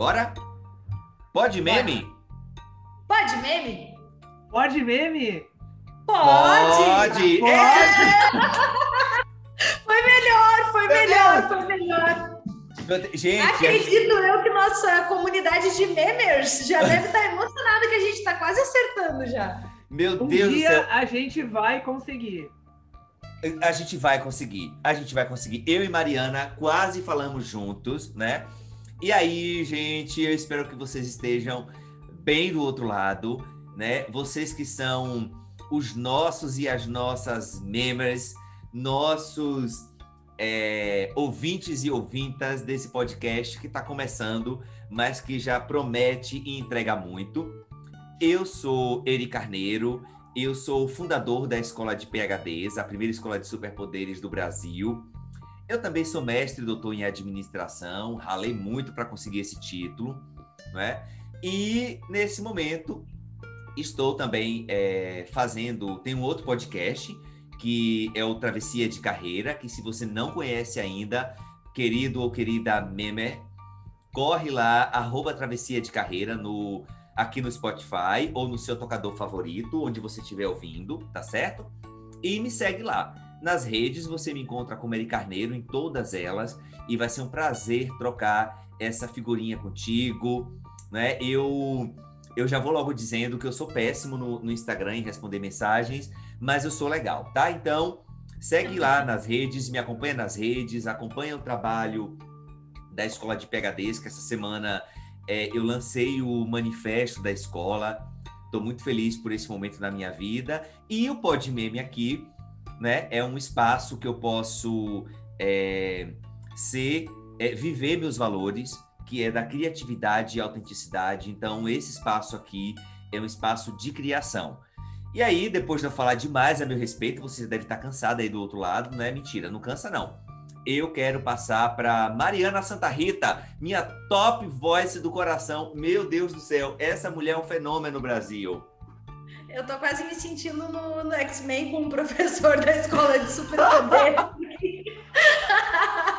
Bora? Pode meme? Pode meme? Pode meme? Pode! Pode! Pode. É! Foi melhor, foi Meu melhor, foi melhor. Gente, a gente- Acredito eu que nossa comunidade de memers já deve estar emocionada que a gente está quase acertando já. meu Um Deus do dia céu. a gente vai conseguir. A gente vai conseguir. A gente vai conseguir. Eu e Mariana quase falamos juntos, né? E aí, gente, eu espero que vocês estejam bem do outro lado, né? Vocês que são os nossos e as nossas members, nossos é, ouvintes e ouvintas desse podcast que está começando, mas que já promete e entrega muito. Eu sou Eri Carneiro, eu sou o fundador da Escola de PHDs, a primeira escola de superpoderes do Brasil. Eu também sou mestre doutor em administração, ralei muito para conseguir esse título, né? E nesse momento estou também é, fazendo, tem um outro podcast que é o Travessia de Carreira, que se você não conhece ainda, querido ou querida memer, corre lá, arroba Travessia de Carreira no aqui no Spotify ou no seu tocador favorito, onde você estiver ouvindo, tá certo? E me segue lá. Nas redes você me encontra como Eri Carneiro em todas elas e vai ser um prazer trocar essa figurinha contigo, né? Eu eu já vou logo dizendo que eu sou péssimo no, no Instagram em responder mensagens, mas eu sou legal, tá? Então, segue lá nas redes, me acompanha nas redes, acompanha o trabalho da Escola de PHDs, que essa semana é, eu lancei o manifesto da escola. Estou muito feliz por esse momento na minha vida. E o Pod Meme aqui, né, é um espaço que eu posso é, ser, é, viver meus valores, que é da criatividade e autenticidade. Então, esse espaço aqui é um espaço de criação. E aí, depois de eu falar demais a meu respeito, você deve estar cansado aí do outro lado, não é mentira, não cansa não eu quero passar para Mariana Santa Rita, minha top voice do coração. Meu Deus do céu, essa mulher é um fenômeno no Brasil. Eu tô quase me sentindo no, no X-Men com o professor da escola de superpoder.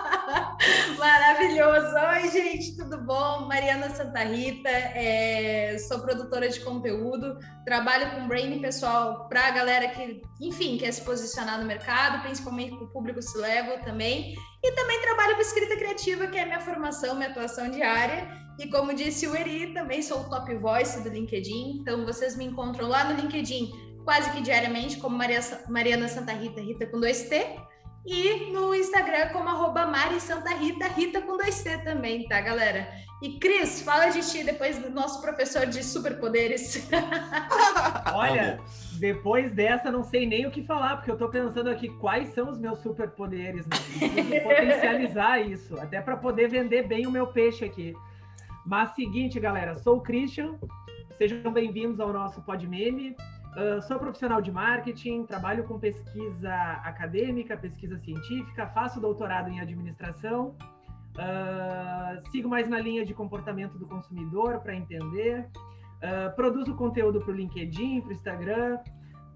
Maravilhoso! Oi, gente, tudo bom? Mariana Santa Rita, é, sou produtora de conteúdo, trabalho com branding pessoal para a galera que, enfim, quer se posicionar no mercado, principalmente com o público se level também, e também trabalho com escrita criativa, que é minha formação, minha atuação diária. E como disse o Eri, também sou o top voice do LinkedIn, então vocês me encontram lá no LinkedIn quase que diariamente, como Maria, Mariana Santa Rita, Rita com dois T. E no Instagram como arroba Mari Santa Rita, Rita com dois T também, tá, galera? E Cris, fala de ti depois do nosso professor de superpoderes. Olha, Amo. depois dessa não sei nem o que falar, porque eu tô pensando aqui quais são os meus superpoderes, né? Potencializar isso, até para poder vender bem o meu peixe aqui. Mas seguinte, galera, sou o Christian, sejam bem-vindos ao nosso Podmeme. Uh, sou profissional de marketing, trabalho com pesquisa acadêmica, pesquisa científica, faço doutorado em administração, uh, sigo mais na linha de comportamento do consumidor para entender, uh, produzo conteúdo para o LinkedIn, para o Instagram,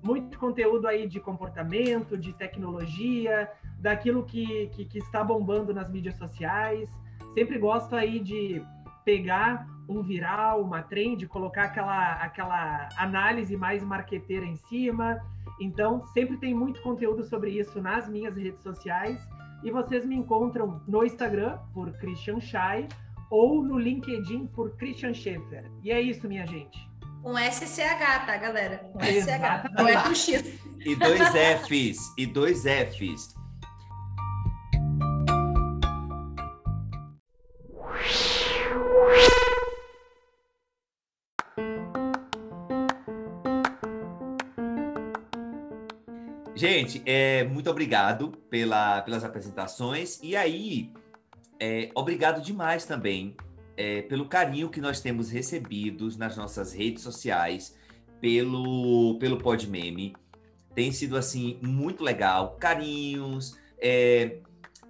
muito conteúdo aí de comportamento, de tecnologia, daquilo que, que, que está bombando nas mídias sociais. Sempre gosto aí de pegar um viral, uma trend, colocar aquela, aquela análise mais marqueteira em cima. Então, sempre tem muito conteúdo sobre isso nas minhas redes sociais. E vocês me encontram no Instagram por Christian Schei ou no LinkedIn por Christian Schaefer. E é isso, minha gente. Um SCH, tá, galera? Um SCH. Não é com X. E dois Fs, e dois Fs. Gente, é, muito obrigado pela, pelas apresentações. E aí, é, obrigado demais também é, pelo carinho que nós temos recebidos nas nossas redes sociais, pelo, pelo Podmeme. Tem sido, assim, muito legal. Carinhos, é,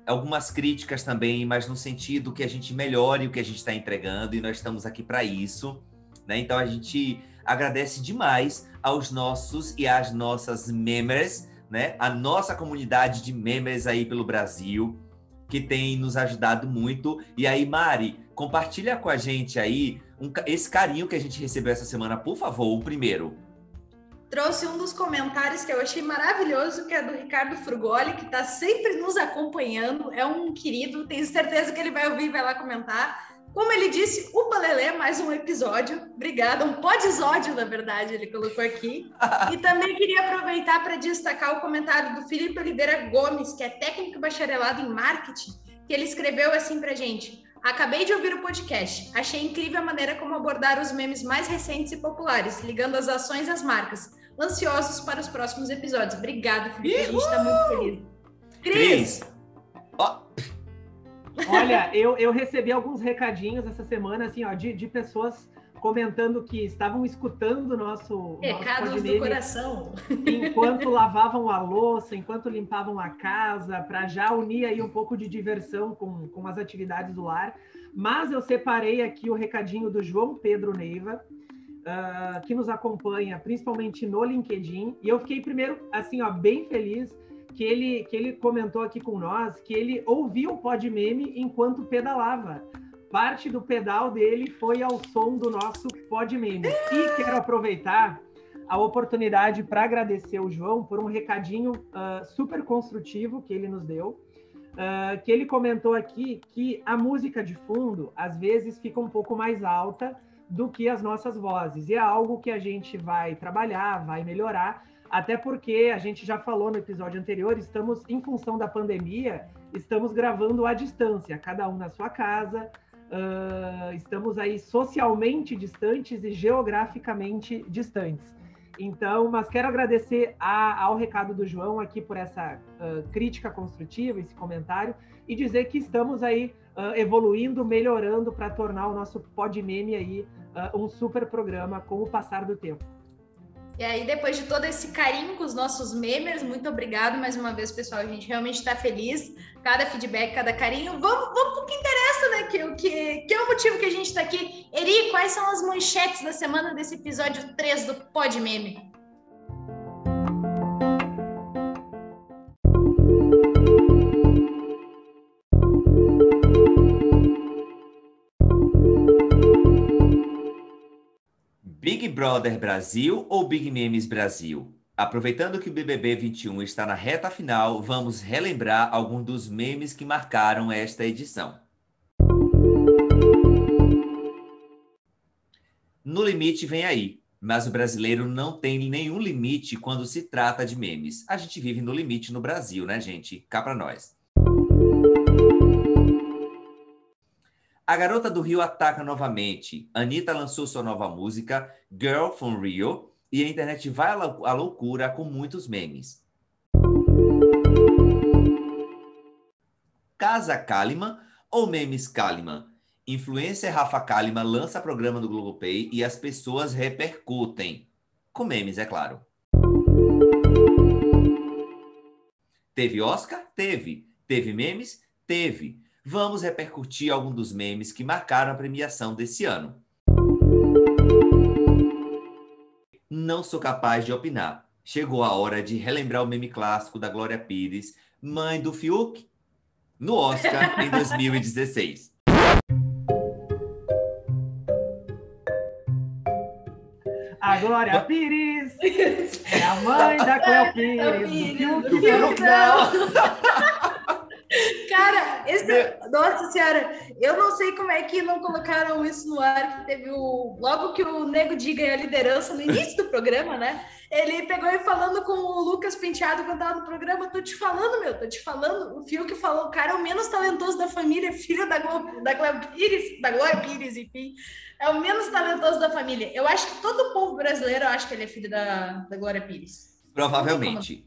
algumas críticas também, mas no sentido que a gente melhore o que a gente está entregando, e nós estamos aqui para isso. Né? Então, a gente agradece demais aos nossos e às nossas members, né? A nossa comunidade de members aí pelo Brasil, que tem nos ajudado muito. E aí, Mari, compartilha com a gente aí um, esse carinho que a gente recebeu essa semana, por favor, o primeiro. Trouxe um dos comentários que eu achei maravilhoso, que é do Ricardo Frugoli, que está sempre nos acompanhando. É um querido, tenho certeza que ele vai ouvir e vai lá comentar. Como ele disse, o Palelê, mais um episódio. Obrigada, um podisódio, na verdade, ele colocou aqui. e também queria aproveitar para destacar o comentário do Felipe Oliveira Gomes, que é técnico bacharelado em marketing, que ele escreveu assim para gente. Acabei de ouvir o podcast. Achei incrível a maneira como abordar os memes mais recentes e populares, ligando as ações às marcas. Ansiosos para os próximos episódios. Obrigada, Felipe. A gente está muito feliz. Cris! Cris. Oh. Olha, eu, eu recebi alguns recadinhos essa semana, assim, ó, de, de pessoas comentando que estavam escutando o nosso. Recados nosso do coração. Enquanto lavavam a louça, enquanto limpavam a casa, para já unir aí um pouco de diversão com, com as atividades do lar. Mas eu separei aqui o recadinho do João Pedro Neiva, uh, que nos acompanha principalmente no LinkedIn. E eu fiquei primeiro, assim, ó, bem feliz que ele, que ele comentou aqui com nós que ele ouviu o pod meme enquanto pedalava. Parte do pedal dele foi ao som do nosso pod meme. E quero aproveitar a oportunidade para agradecer o João por um recadinho uh, super construtivo que ele nos deu. Uh, que ele comentou aqui que a música de fundo às vezes fica um pouco mais alta do que as nossas vozes. E é algo que a gente vai trabalhar, vai melhorar, até porque a gente já falou no episódio anterior, estamos, em função da pandemia, estamos gravando à distância, cada um na sua casa, uh, estamos aí socialmente distantes e geograficamente distantes. Então, mas quero agradecer a, ao recado do João aqui por essa uh, crítica construtiva, esse comentário, e dizer que estamos aí uh, evoluindo, melhorando para tornar o nosso Podmeme aí um super programa com o passar do tempo. E aí, depois de todo esse carinho com os nossos memers, muito obrigado mais uma vez, pessoal. A gente realmente está feliz. Cada feedback, cada carinho. Vamos, vamos para o que interessa, né? Que, que, que é o motivo que a gente está aqui. Eri, quais são as manchetes da semana desse episódio 3 do Pod Meme? Brother Brasil ou Big Memes Brasil? Aproveitando que o BBB 21 está na reta final, vamos relembrar alguns dos memes que marcaram esta edição. No limite vem aí, mas o brasileiro não tem nenhum limite quando se trata de memes. A gente vive no limite no Brasil, né, gente? Cá pra nós. A Garota do Rio ataca novamente. Anitta lançou sua nova música, Girl from Rio, e a internet vai à loucura com muitos memes. Casa Kalimann ou memes Kalimann? Influencer Rafa Kalimann lança programa do Globopay e as pessoas repercutem. Com memes, é claro. Teve Oscar? Teve. Teve memes? Teve vamos repercutir algum dos memes que marcaram a premiação desse ano. Não sou capaz de opinar. Chegou a hora de relembrar o meme clássico da Glória Pires, mãe do Fiuk, no Oscar em 2016. A Glória Pires é a mãe da Cléo Pires. Do Fiuk, não. Cara, esse. Nossa senhora, eu não sei como é que não colocaram isso no ar, que teve o. Logo que o Nego Di ganhou a liderança no início do programa, né? Ele pegou e falando com o Lucas Penteado quando tava no programa, tô te falando, meu, tô te falando. O Fio que falou, o cara é o menos talentoso da família, filho da Glória, da Glória Pires, da Glória Pires, enfim. É o menos talentoso da família. Eu acho que todo o povo brasileiro acha que ele é filho da, da Glória Pires. Provavelmente.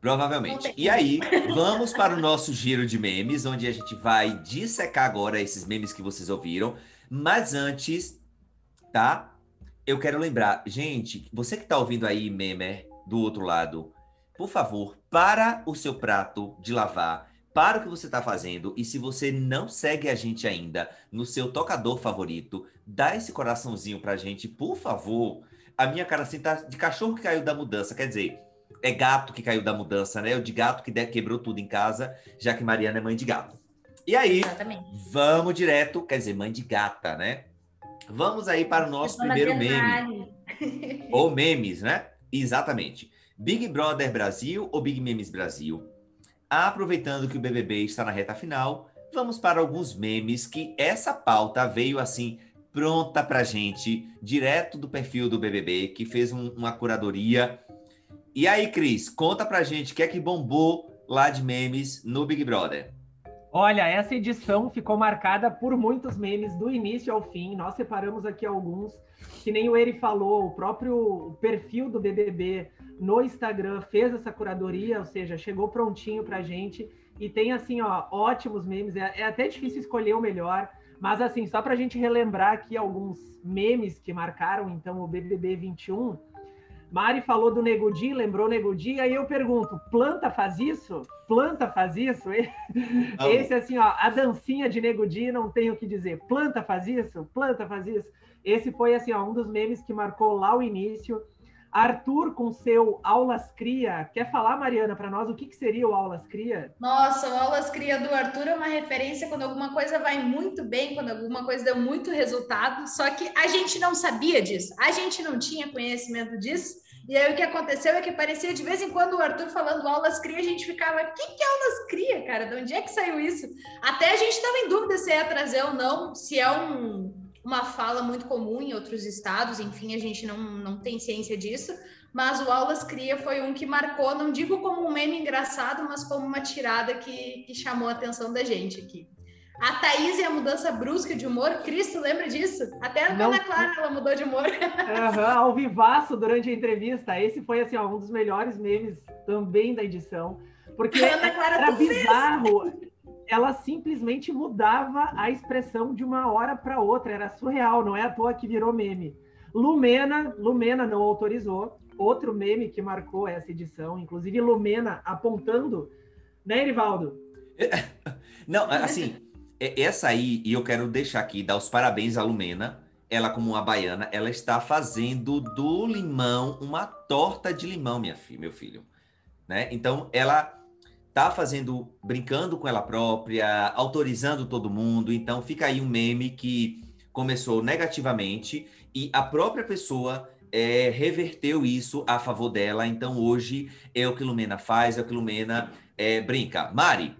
Provavelmente. E aí, vamos para o nosso giro de memes, onde a gente vai dissecar agora esses memes que vocês ouviram. Mas antes, tá? Eu quero lembrar, gente, você que está ouvindo aí, memer, do outro lado, por favor, para o seu prato de lavar, para o que você está fazendo. E se você não segue a gente ainda no seu tocador favorito, dá esse coraçãozinho pra gente, por favor. A minha cara assim tá de cachorro que caiu da mudança, quer dizer é gato que caiu da mudança, né? O de gato que quebrou tudo em casa, já que Mariana é mãe de gato. E aí, Exatamente. vamos direto, quer dizer, mãe de gata, né? Vamos aí para o nosso primeiro meme. ou memes, né? Exatamente. Big Brother Brasil ou Big Memes Brasil? Aproveitando que o BBB está na reta final, vamos para alguns memes que essa pauta veio assim pronta pra gente, direto do perfil do BBB, que fez um, uma curadoria. E aí, Cris, conta pra gente o que é que bombou lá de memes no Big Brother. Olha, essa edição ficou marcada por muitos memes do início ao fim. Nós separamos aqui alguns, que nem o Eri falou, o próprio perfil do BBB no Instagram fez essa curadoria, ou seja, chegou prontinho pra gente. E tem, assim, ó, ótimos memes. É, é até difícil escolher o melhor. Mas, assim, só pra gente relembrar aqui alguns memes que marcaram, então, o BBB 21 Mari falou do Negudi, lembrou Negudi, aí eu pergunto, planta faz isso? Planta faz isso? Esse, assim, ó, a dancinha de Negudi, não tenho o que dizer. Planta faz isso? Planta faz isso? Esse foi, assim, ó, um dos memes que marcou lá o início. Arthur, com seu Aulas Cria, quer falar, Mariana, para nós o que, que seria o Aulas Cria? Nossa, o Aulas Cria do Arthur é uma referência quando alguma coisa vai muito bem, quando alguma coisa deu muito resultado, só que a gente não sabia disso, a gente não tinha conhecimento disso, e aí o que aconteceu é que parecia de vez em quando o Arthur falando aulas cria, a gente ficava, o que, que é aulas cria, cara? De onde é que saiu isso? Até a gente estava em dúvida se ia trazer ou não, se é um, uma fala muito comum em outros estados, enfim, a gente não, não tem ciência disso, mas o Aulas Cria foi um que marcou, não digo como um meme engraçado, mas como uma tirada que, que chamou a atenção da gente aqui. A Thaís e a mudança brusca de humor, Cristo, lembra disso? Até a Ana Clara ela mudou de humor. Uhum, ao vivaço durante a entrevista. Esse foi assim, ó, um dos melhores memes também da edição. Porque era bizarro. Ela simplesmente mudava a expressão de uma hora para outra, era surreal, não é à toa que virou meme. Lumena, Lumena não autorizou, outro meme que marcou essa edição, inclusive Lumena apontando, né, Erivaldo? Não, assim, essa aí, e eu quero deixar aqui, dar os parabéns à Lumena, ela como uma baiana, ela está fazendo do limão uma torta de limão, minha filha, meu filho, né? Então, ela tá fazendo, brincando com ela própria, autorizando todo mundo. Então fica aí um meme que começou negativamente e a própria pessoa é, reverteu isso a favor dela. Então hoje é o que Lumena faz, é o que Lumena é, brinca. Mari.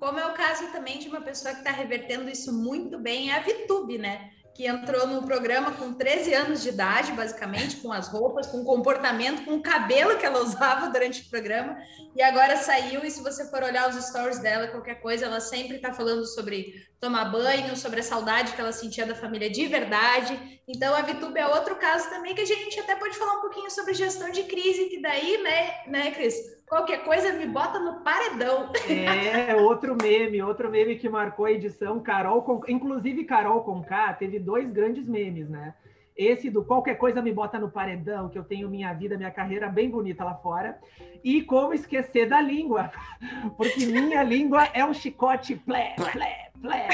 Como é o caso também de uma pessoa que está revertendo isso muito bem, é a Vitube, né? Que entrou no programa com 13 anos de idade, basicamente, com as roupas, com o comportamento, com o cabelo que ela usava durante o programa, e agora saiu. E se você for olhar os stories dela, qualquer coisa, ela sempre está falando sobre tomar banho, sobre a saudade que ela sentia da família de verdade. Então, a Vitube é outro caso também que a gente até pode falar um pouquinho sobre gestão de crise, que daí, né, né, Cris? Qualquer coisa me bota no paredão. É, outro meme, outro meme que marcou a edição. Carol, com... inclusive Carol Conká teve dois grandes memes, né? Esse do qualquer coisa me bota no paredão, que eu tenho minha vida, minha carreira bem bonita lá fora. E como esquecer da língua, porque minha língua é um chicote plé, plé, plé.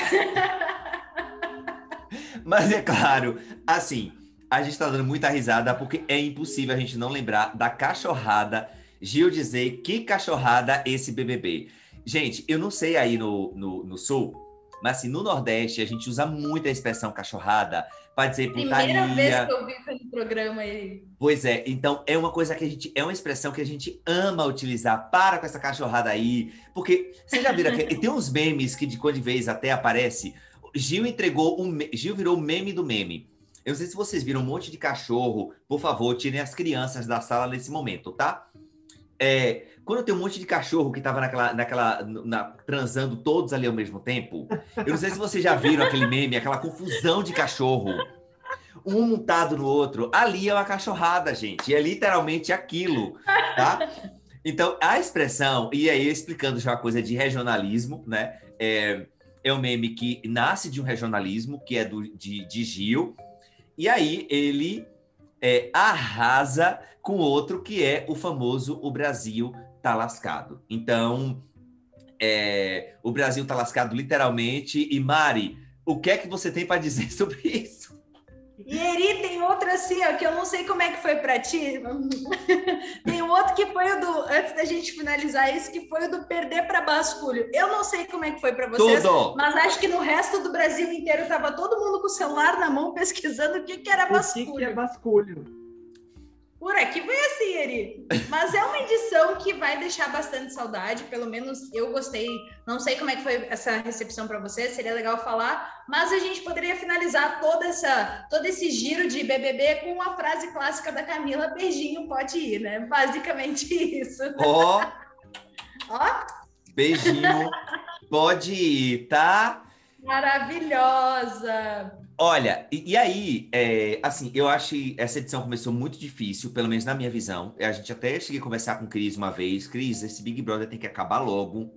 Mas é claro, assim, a gente tá dando muita risada porque é impossível a gente não lembrar da cachorrada Gil dizer que cachorrada esse BBB. Gente, eu não sei aí no, no, no Sul, mas assim, no Nordeste a gente usa muito a expressão cachorrada para dizer putaria. Primeira vez que eu vi no programa aí. Pois é, então é uma coisa que a gente, é uma expressão que a gente ama utilizar. Para com essa cachorrada aí, porque vocês já viram que tem uns memes que de quando de vez até aparece. Gil entregou um, Gil virou o meme do meme. Eu não sei se vocês viram um monte de cachorro. Por favor, tirem as crianças da sala nesse momento, tá? É, quando tem um monte de cachorro que tava naquela, naquela na, transando todos ali ao mesmo tempo, eu não sei se vocês já viram aquele meme, aquela confusão de cachorro, um montado no outro. Ali é uma cachorrada, gente. É literalmente aquilo, tá? Então, a expressão, e aí explicando já uma coisa de regionalismo, né? É, é um meme que nasce de um regionalismo, que é do, de, de Gil, e aí ele é, arrasa com outro que é o famoso O Brasil tá lascado. Então, é, o Brasil tá lascado literalmente. E Mari, o que é que você tem para dizer sobre isso? E Eri tem outro assim, ó, que eu não sei como é que foi para ti. tem outro que foi o do, antes da gente finalizar isso, que foi o do perder para basculho. Eu não sei como é que foi para vocês, Tudo. mas acho que no resto do Brasil inteiro tava todo mundo com o celular na mão pesquisando o que, que era O que, que é basculho. Por aqui foi assim, Eri. Mas é uma edição que vai deixar bastante saudade, pelo menos eu gostei. Não sei como é que foi essa recepção para você, seria legal falar, mas a gente poderia finalizar toda essa, todo esse giro de BBB com uma frase clássica da Camila: beijinho, pode ir, né? Basicamente isso. Ó, Ó, beijinho. Pode ir, tá? maravilhosa. Olha, e, e aí, é, assim, eu acho que essa edição começou muito difícil, pelo menos na minha visão. A gente até cheguei a conversar com o Cris uma vez. Cris, esse Big Brother tem que acabar logo,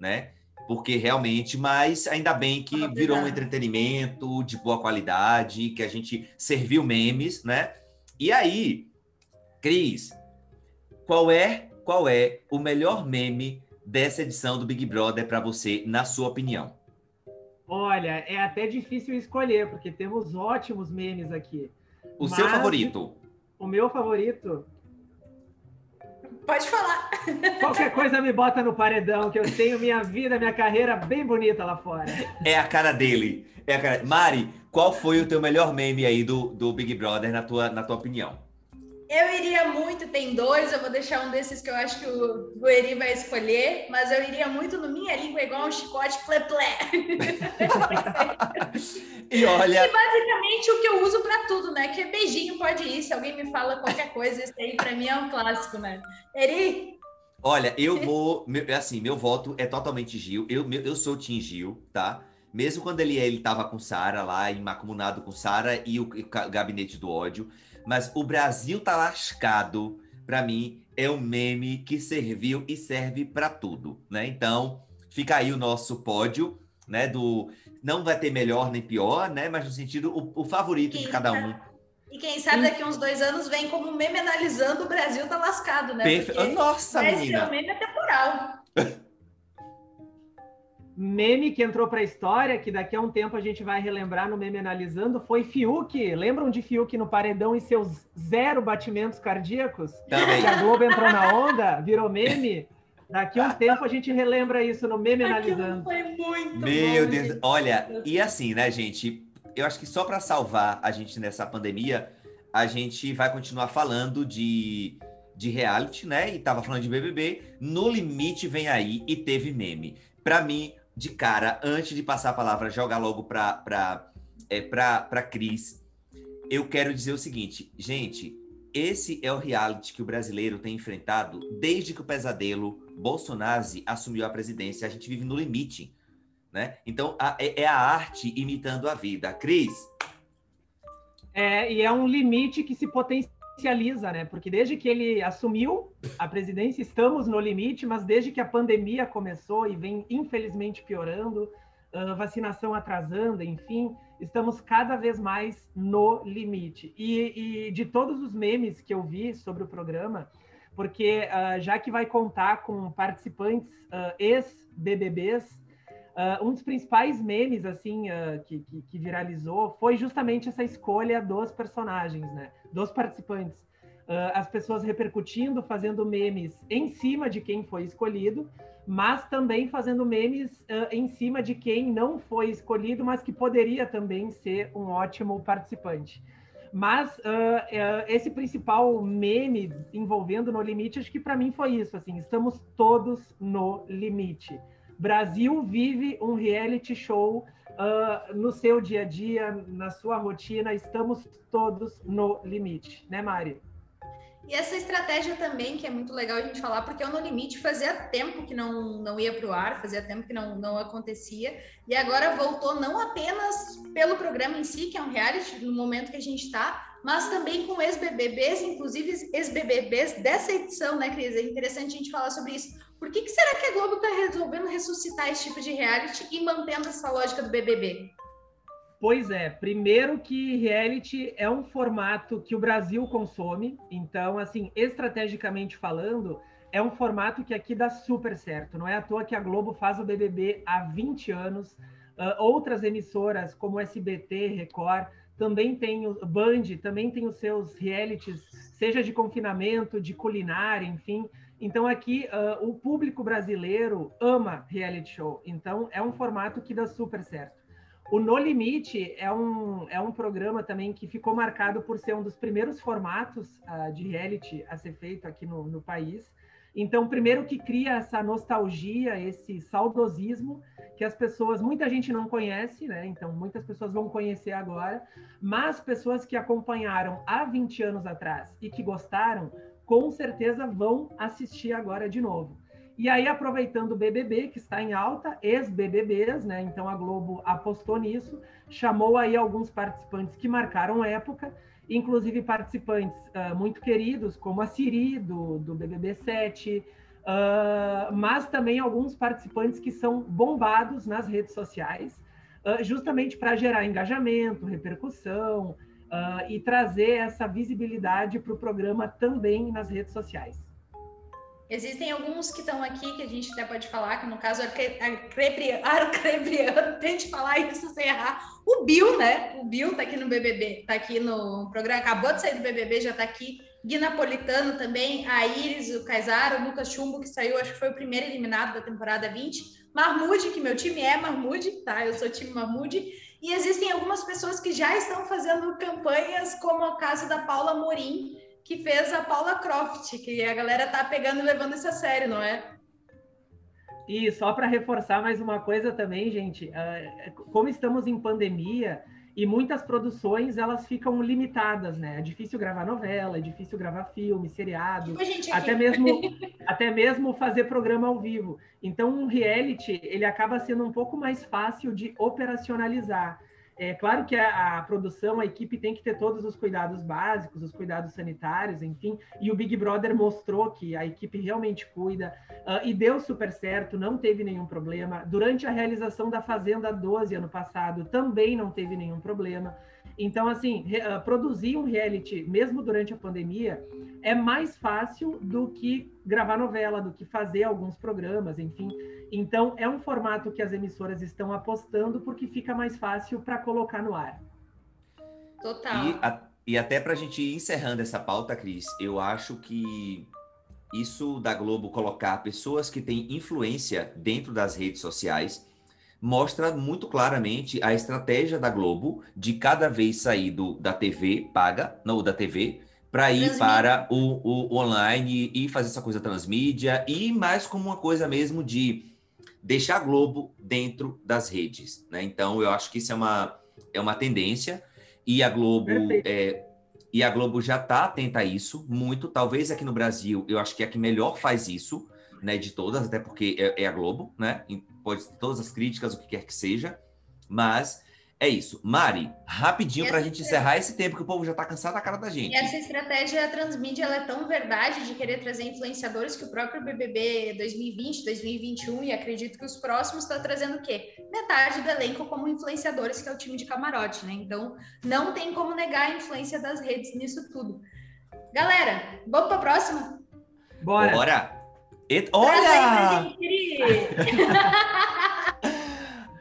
né? Porque realmente, mas ainda bem que Obrigada. virou um entretenimento de boa qualidade, que a gente serviu memes, né? E aí, Cris, qual é, qual é o melhor meme dessa edição do Big Brother para você, na sua opinião? Olha, é até difícil escolher, porque temos ótimos memes aqui. O seu Mas- favorito? O meu favorito, Pode falar. qualquer coisa me bota no paredão, que eu tenho minha vida, minha carreira bem bonita lá fora. É a cara dele. É a cara... Mari, qual foi o teu melhor meme aí do, do Big Brother, na tua, na tua opinião? Eu iria muito, tem dois, eu vou deixar um desses que eu acho que o, o Eri vai escolher, mas eu iria muito no Minha Língua igual um chicote plé-plé. E olha, Basicamente o que eu uso pra tudo, né? Que é beijinho pode ir, se alguém me fala qualquer coisa, isso aí pra mim é um clássico, né? Eri, olha, eu vou. meu- assim, meu voto é totalmente Gil. Eu, eu sou Tim Gil, tá? Mesmo quando ele, ele tava com Sara lá, macumunado com Sara e o, o gabinete do ódio. Mas o Brasil tá lascado, pra mim, é o meme que serviu e serve pra tudo, né? Então, fica aí o nosso pódio, né? Do. Não vai ter melhor nem pior, né? Mas no sentido, o, o favorito de cada um. e quem sabe daqui uns dois anos vem como meme analisando o Brasil tá lascado, né? Perfe- Nossa, esse menina! meme é temporal. Meme que entrou para a história, que daqui a um tempo a gente vai relembrar no meme analisando, foi Fiuk. Lembram de Fiuk no paredão e seus zero batimentos cardíacos? Também. Que a Globo entrou na onda, virou meme. Daqui a um tempo a gente relembra isso no meme Aquilo analisando. foi muito Meu bom, Deus, gente. olha, e assim, né, gente? Eu acho que só para salvar a gente nessa pandemia, a gente vai continuar falando de, de reality, né? E tava falando de BBB. No limite vem aí e teve meme. Para mim, de cara, antes de passar a palavra, jogar logo para para é, pra Cris, eu quero dizer o seguinte, gente. Esse é o reality que o brasileiro tem enfrentado desde que o pesadelo Bolsonaro assumiu a presidência. A gente vive no limite né? Então a- é, é a arte imitando a vida. Cris, É, e é um limite que se potencializa, né? Porque desde que ele assumiu a presidência, estamos no limite, mas desde que a pandemia começou e vem infelizmente piorando, ah, vacinação atrasando, enfim, estamos cada vez mais no limite. E, e de todos os memes que eu vi sobre o programa, porque ah, já que vai contar com participantes ah, ex-BBBs, ah, um dos principais memes assim que, que, que viralizou foi justamente essa escolha dos personagens, né? Dos participantes. Ah, as pessoas repercutindo, fazendo memes em cima de quem foi escolhido, mas também fazendo memes ah, em cima de quem não foi escolhido, mas que poderia também ser um ótimo participante. Mas ah, esse principal meme envolvendo No Limite, acho que para mim foi isso, assim, estamos todos no limite. Brasil vive um reality show ah, no seu dia a dia, na sua rotina, estamos todos no limite, né, Mari? E essa estratégia também, que é muito legal a gente falar, porque o No Limite fazia tempo que não, não ia para o ar, fazia tempo que não, não acontecia, e agora voltou não apenas pelo programa em si, que é um reality, no momento que a gente está, mas também com ex-BBBs, inclusive ex-BBBs dessa edição, né, Cris? É interessante a gente falar sobre isso. Por que, que será que a Globo está resolvendo ressuscitar esse tipo de reality e mantendo essa lógica do BBB? Pois é, primeiro que reality é um formato que o Brasil consome, então, assim, estrategicamente falando, é um formato que aqui dá super certo. Não é à toa que a Globo faz o BBB há 20 anos, uh, outras emissoras como SBT, Record, também tem o Band, também tem os seus realities, seja de confinamento, de culinária, enfim. Então aqui uh, o público brasileiro ama reality show. Então é um formato que dá super certo. O No Limite é um, é um programa também que ficou marcado por ser um dos primeiros formatos uh, de reality a ser feito aqui no, no país. Então, primeiro que cria essa nostalgia, esse saudosismo que as pessoas, muita gente não conhece, né? Então, muitas pessoas vão conhecer agora, mas pessoas que acompanharam há 20 anos atrás e que gostaram, com certeza vão assistir agora de novo. E aí, aproveitando o BBB, que está em alta, ex-BBBs, né? Então, a Globo apostou nisso, chamou aí alguns participantes que marcaram época, inclusive participantes uh, muito queridos, como a Siri, do, do BBB 7, uh, mas também alguns participantes que são bombados nas redes sociais, uh, justamente para gerar engajamento, repercussão e trazer essa visibilidade para o programa também nas redes sociais. Existem alguns que estão aqui que a gente até pode falar, que no caso Arcrebriano, tente falar isso sem errar. O Bill, né? O Bill tá aqui no BBB, tá aqui no programa, acabou de sair do BBB, já tá aqui. Gui Napolitano também, a Iris, o Kaysar, o Lucas Chumbo, que saiu, acho que foi o primeiro eliminado da temporada 20. Marmude, que meu time é Marmude, tá? Eu sou time Marmude. E existem algumas pessoas que já estão fazendo campanhas, como o caso da Paula Morim, que fez a Paula Croft, que a galera tá pegando e levando isso a sério, não é? E só para reforçar mais uma coisa também, gente, é, como estamos em pandemia e muitas produções elas ficam limitadas, né? É difícil gravar novela, é difícil gravar filme, seriado, até mesmo até mesmo fazer programa ao vivo. Então, um reality ele acaba sendo um pouco mais fácil de operacionalizar. É claro que a, a, produção, a equipe tem que ter todos os cuidados básicos, os cuidados sanitários, enfim. E o Big Brother mostrou que a equipe realmente cuida uh, e deu super certo, não teve nenhum problema. Durante a realização da Fazenda 12 ano passado, também não teve nenhum problema. Então, assim, uh, produzir um reality, mesmo durante a pandemia, é mais fácil do que gravar novela, do que fazer alguns programas, enfim. Então, é um formato que as emissoras estão apostando porque fica mais fácil para colocar no ar. Total. E, a, e até para a gente ir encerrando essa pauta, Cris, eu acho que isso da Globo colocar pessoas que têm influência dentro das redes sociais mostra muito claramente a estratégia da Globo de cada vez sair do, da TV paga, não da TV, para ir para o, o, online e fazer essa coisa transmídia e mais como uma coisa mesmo de deixar a Globo dentro das redes, né? Então eu acho que isso é uma, é uma tendência e a Globo é, e a Globo já está atenta a isso muito. Talvez aqui no Brasil eu acho que é a que melhor faz isso, né? De todas, até porque é, é a Globo, né? Pode ter todas as críticas, o que quer que seja, mas é isso. Mari, rapidinho para a gente encerrar esse tempo que o povo já está cansado da cara da gente. E essa estratégia transmídia ela é tão verdade de querer trazer influenciadores que o próprio BBB 2020, 2021 e acredito que os próximos está trazendo o quê? Metade do elenco como influenciadores, que é o time de camarote, né? Então, não tem como negar a influência das redes nisso tudo. Galera, vamos para a próxima? Bora! Bora! Et... Olha!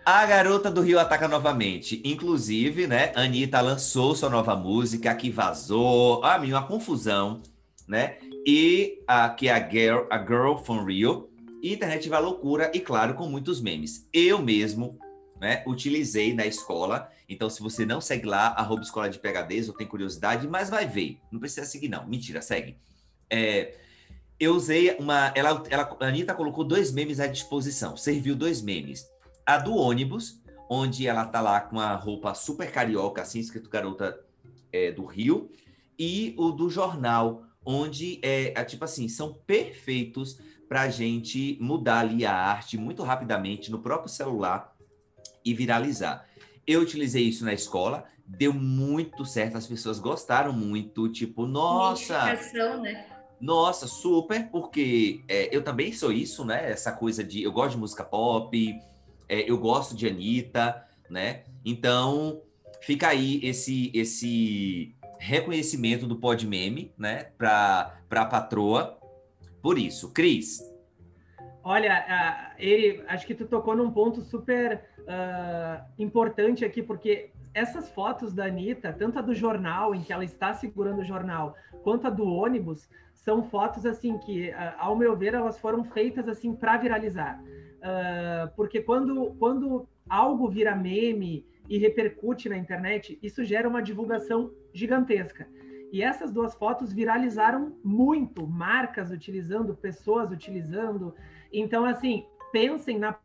A garota do Rio ataca novamente. Inclusive, né? Anitta lançou sua nova música que vazou. Ah, uma confusão, né? E aqui é a Girl, a Girl from Rio. E internet vai loucura e, claro, com muitos memes. Eu mesmo, né, utilizei na escola. Então, se você não segue lá, arroba escola de PHDs, ou tem curiosidade, mas vai ver. Não precisa seguir, não. Mentira, segue. É, eu usei uma. Ela, ela, a Anitta colocou dois memes à disposição. Serviu dois memes a do ônibus, onde ela tá lá com a roupa super carioca, assim, escrito garota é, do Rio, e o do jornal, onde é, é tipo assim, são perfeitos para a gente mudar ali a arte muito rapidamente no próprio celular e viralizar. Eu utilizei isso na escola, deu muito certo, as pessoas gostaram muito, tipo, nossa. Né? Nossa, super, porque é, eu também sou isso, né? Essa coisa de eu gosto de música pop, é, eu gosto de Anitta, né? Então, fica aí esse, esse reconhecimento do Podmeme, né? Para a patroa. Por isso, Cris. Olha, ele, acho que tu tocou num ponto super uh, importante aqui, porque essas fotos da Anitta, tanto a do jornal, em que ela está segurando o jornal, quanto a do ônibus, são fotos assim que, uh, ao meu ver, elas foram feitas assim para viralizar. Uh, porque quando, quando algo vira meme e repercute na internet, isso gera uma divulgação gigantesca. E essas duas fotos viralizaram muito, marcas utilizando, pessoas utilizando. Então, assim, pensem na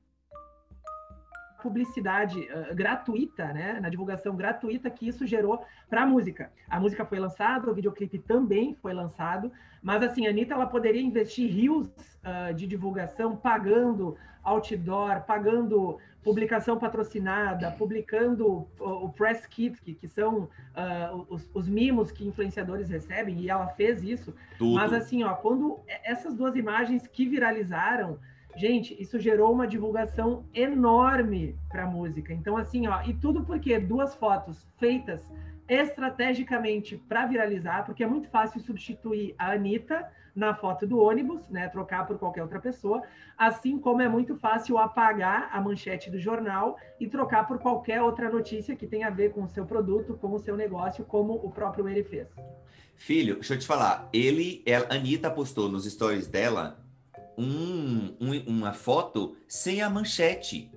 publicidade uh, gratuita, né, na divulgação gratuita que isso gerou para a música. A música foi lançada, o videoclipe também foi lançado, mas assim, a Anitta ela poderia investir rios uh, de divulgação pagando outdoor, pagando publicação patrocinada, publicando o, o press kit, que, que são uh, os, os, mimos que influenciadores recebem, e ela fez isso. Tudo. Mas assim, ó, quando essas duas imagens que viralizaram, gente, isso gerou uma divulgação enorme para a música. Então, assim, ó, e tudo porque duas fotos feitas estrategicamente para viralizar, porque é muito fácil substituir a Anitta na foto do ônibus, né, trocar por qualquer outra pessoa, assim como é muito fácil apagar a manchete do jornal e trocar por qualquer outra notícia que tenha a ver com o seu produto, com o seu negócio, como o próprio ele fez. Filho, deixa eu te falar, ele, ela, Anitta postou nos stories dela um, um, uma foto sem a manchete.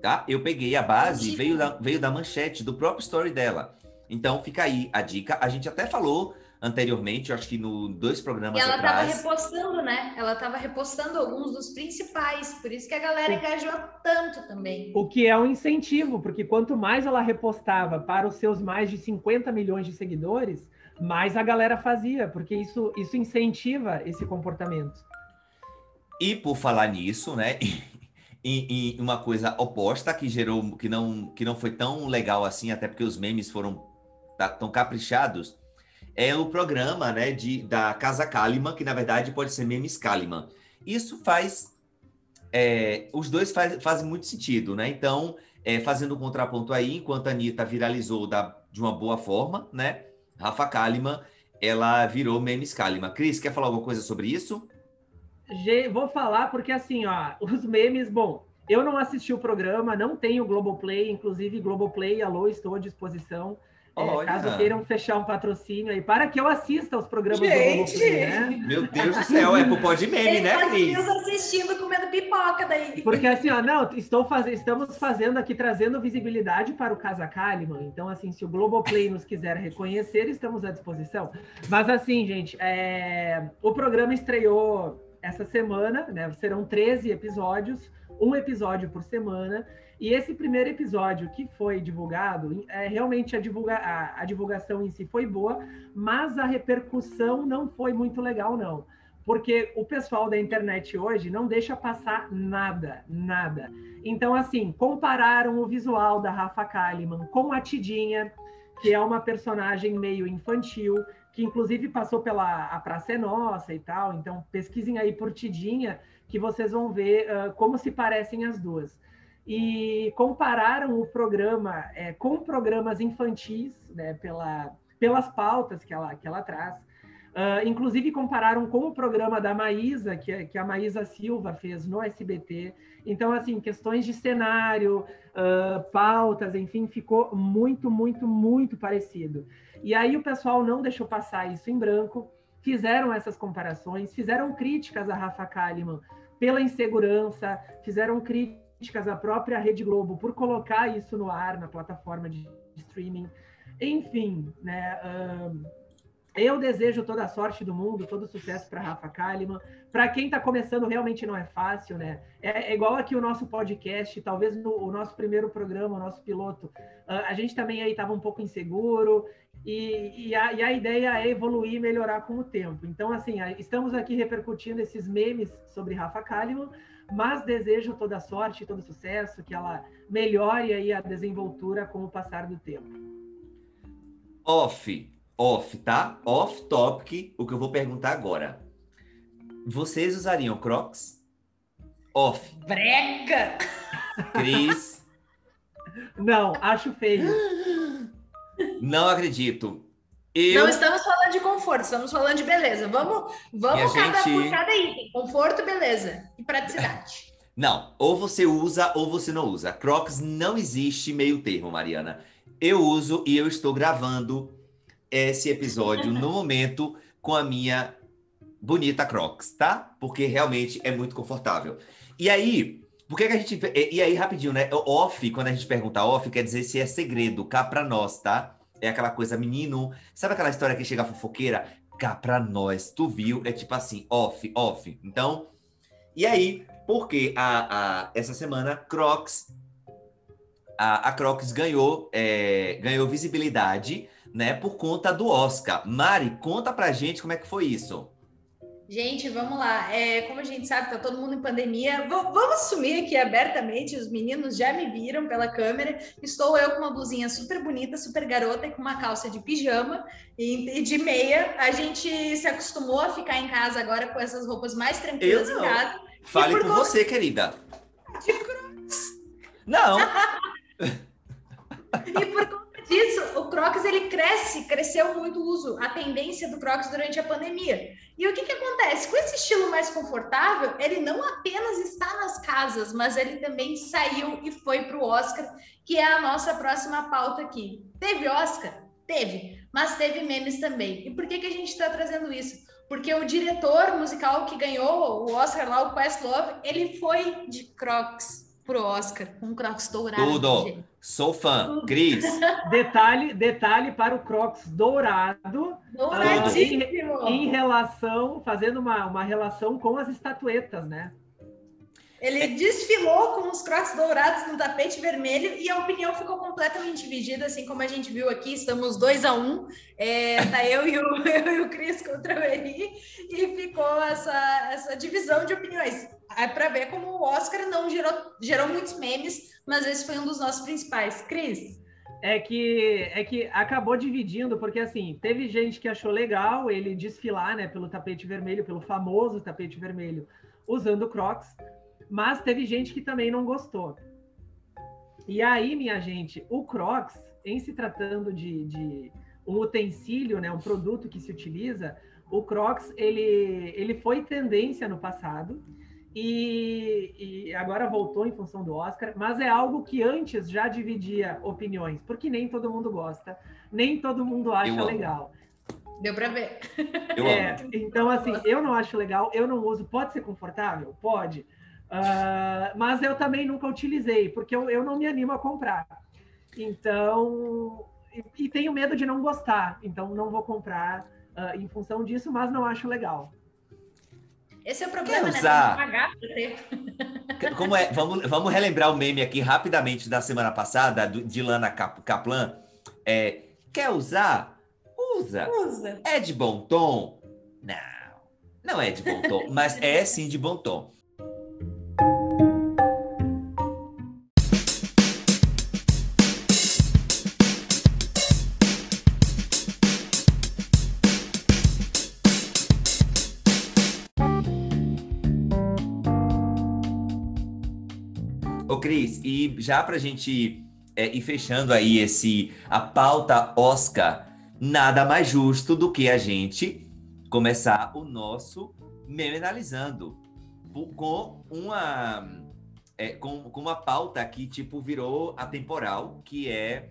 Tá? Eu peguei a base, veio da, veio da manchete do próprio story dela. Então fica aí a dica. A gente até falou anteriormente, acho que no dois programas e ela atrás. estava repostando, né? Ela estava repostando alguns dos principais, por isso que a galera engajou tanto também. O que é um incentivo, porque quanto mais ela repostava para os seus mais de 50 milhões de seguidores, mais a galera fazia, porque isso, isso incentiva esse comportamento. E por falar nisso, né? em, uma coisa oposta que gerou, que não, que não foi tão legal assim, até porque os memes foram tá, tão caprichados é o programa né, de, da Casa Kalimann, que na verdade pode ser Memes Kalimann. Isso faz. É, os dois faz, fazem muito sentido, né? Então, é, fazendo um contraponto aí, enquanto a Anitta viralizou da, de uma boa forma, né? Rafa Kalimann, ela virou Memes Kalimann. Cris, quer falar alguma coisa sobre isso? Vou falar porque assim, ó, os memes, bom, eu não assisti o programa, não tenho Globoplay, inclusive Globoplay, alô, estou à disposição. É, caso queiram fechar um patrocínio aí, para que eu assista aos programas Gente. do Globoplay, né? Meu Deus do céu, é pro pode meme, né, Cris? assistindo, comendo pipoca daí. Porque assim, ó, não, estou faz... estamos fazendo aqui, trazendo visibilidade para o Casa Kalimann. Então, assim, se o Globoplay nos quiser reconhecer, estamos à disposição. Mas assim, gente, é... o programa estreou essa semana, né? Serão 13 episódios, um episódio por semana. E esse primeiro episódio que foi divulgado, é, realmente a, divulga a, a divulgação em si foi boa, mas a repercussão não foi muito legal, não. Porque o pessoal da internet hoje não deixa passar nada, nada. Então, assim, compararam o visual da Rafa Kalimann com a Tidinha, que é uma personagem meio infantil, que inclusive passou pela A Praça é Nossa e tal. Então, pesquisem aí por Tidinha, que vocês vão ver uh, como se parecem as duas e compararam o programa é, com programas infantis, né, pela, pelas pautas que ela, que ela traz. Uh, inclusive compararam com o programa da Maísa, que, que a Maísa Silva fez no SBT. Então, assim, questões de cenário, uh, pautas, enfim, ficou muito, muito, muito parecido. E aí o pessoal não deixou passar isso em branco, fizeram essas comparações, fizeram críticas a Rafa Kalimann pela insegurança, fizeram críticas à própria Rede Globo por colocar isso no ar na plataforma de streaming. Enfim, né? Um, eu desejo toda a sorte do mundo, todo sucesso para Rafa Kalimann. Para quem está começando, realmente não é fácil, né? É, é, igual aqui o nosso podcast, talvez no, o nosso primeiro programa, o nosso piloto, uh, a gente também aí estava um pouco inseguro e, e, a, e, a, ideia é evoluir e melhorar com o tempo. Então, assim, estamos aqui repercutindo esses memes sobre Rafa Kalimann, mas desejo toda sorte, todo sucesso, que ela melhore aí a desenvoltura com o passar do tempo. Off, off, tá? Off topic, o que eu vou perguntar agora. Vocês usariam Crocs? Off. Brega! Cris? Não, acho feio. Não acredito. Eu... Não estamos falando de conforto, estamos falando de beleza. Vamos, vamos cada, gente... por cada item. Conforto, beleza e praticidade. Não, ou você usa ou você não usa. Crocs não existe meio termo, Mariana. Eu uso e eu estou gravando esse episódio no momento com a minha bonita Crocs, tá? Porque realmente é muito confortável. E aí, por que, que a gente. E, aí, rapidinho, né? Off, quando a gente pergunta off, quer dizer se é segredo, cá pra nós, tá? É aquela coisa, menino. Sabe aquela história que chega a fofoqueira? Cá pra nós, tu viu? É tipo assim, off, off. Então, e aí, porque a, a, essa semana, Crocs. A, a Crocs ganhou, é, ganhou visibilidade, né? Por conta do Oscar. Mari, conta pra gente como é que foi isso. Gente, vamos lá. É, como a gente sabe, tá todo mundo em pandemia. V vamos assumir aqui abertamente, os meninos já me viram pela câmera. Estou eu com uma blusinha super bonita, super garota e com uma calça de pijama e, e de meia. A gente se acostumou a ficar em casa agora com essas roupas mais tranquilas em casa. Fale por, por você, querida. De Não. e por conta disso, o Crocs ele cresce, cresceu muito o uso, a tendência do Crocs durante a pandemia. E o que, que acontece? Com esse estilo mais confortável, ele não apenas está nas casas, mas ele também saiu e foi para o Oscar, que é a nossa próxima pauta aqui. Teve Oscar? Teve, mas teve memes também. E por que, que a gente está trazendo isso? Porque o diretor musical que ganhou o Oscar lá, o Questlove, ele foi de Crocs pro Oscar, um Crocs dourado. Tudo. Gente. Sou fã. Cris. detalhe, detalhe para o Crocs dourado. Douradíssimo. Uh, em, em, relação, fazendo uma, uma relação com as estatuetas, né? Ele desfilou com os crocs dourados no tapete vermelho e a opinião ficou completamente dividida, assim como a gente viu aqui, estamos dois a um, é, tá eu e o, eu e o Cris contra o Eri, e ficou essa, essa divisão de opiniões. É para ver como o Oscar não gerou, gerou muitos memes, mas esse foi um dos nossos principais. Cris? É que, é que acabou dividindo, porque assim, teve gente que achou legal ele desfilar né, pelo tapete vermelho, pelo famoso tapete vermelho, usando Crocs, mas teve gente que também não gostou. E aí, minha gente, o Crocs, em se tratando de, de um utensílio, né, um produto que se utiliza, o Crocs ele, ele foi tendência no passado e, e, agora voltou em função do Oscar, mas é algo que antes já dividia opiniões, porque nem todo mundo gosta, nem todo mundo acha legal. Deu para ver. É, então, assim, eu não acho legal, eu não uso. Pode ser confortável? Pode. Uh, mas eu também nunca utilizei, porque eu, eu não me animo a comprar. Então, e, e tenho medo de não gostar, então não vou comprar uh, em função disso, mas não acho legal. Esse é o problema, Quer né? usar... né? Pagar ter. Como é? Vamos, vamos relembrar o meme aqui rapidamente da semana passada, do, de Lana Kaplan. É, quer usar? Usa. Usa. É de bom tom? Não, não é de bom tom, mas é sim de bom tom. Já para a gente é, ir fechando aí esse a pauta Oscar, nada mais justo do que a gente começar o nosso meme analisando com uma é, com, com uma pauta que tipo virou atemporal, que é,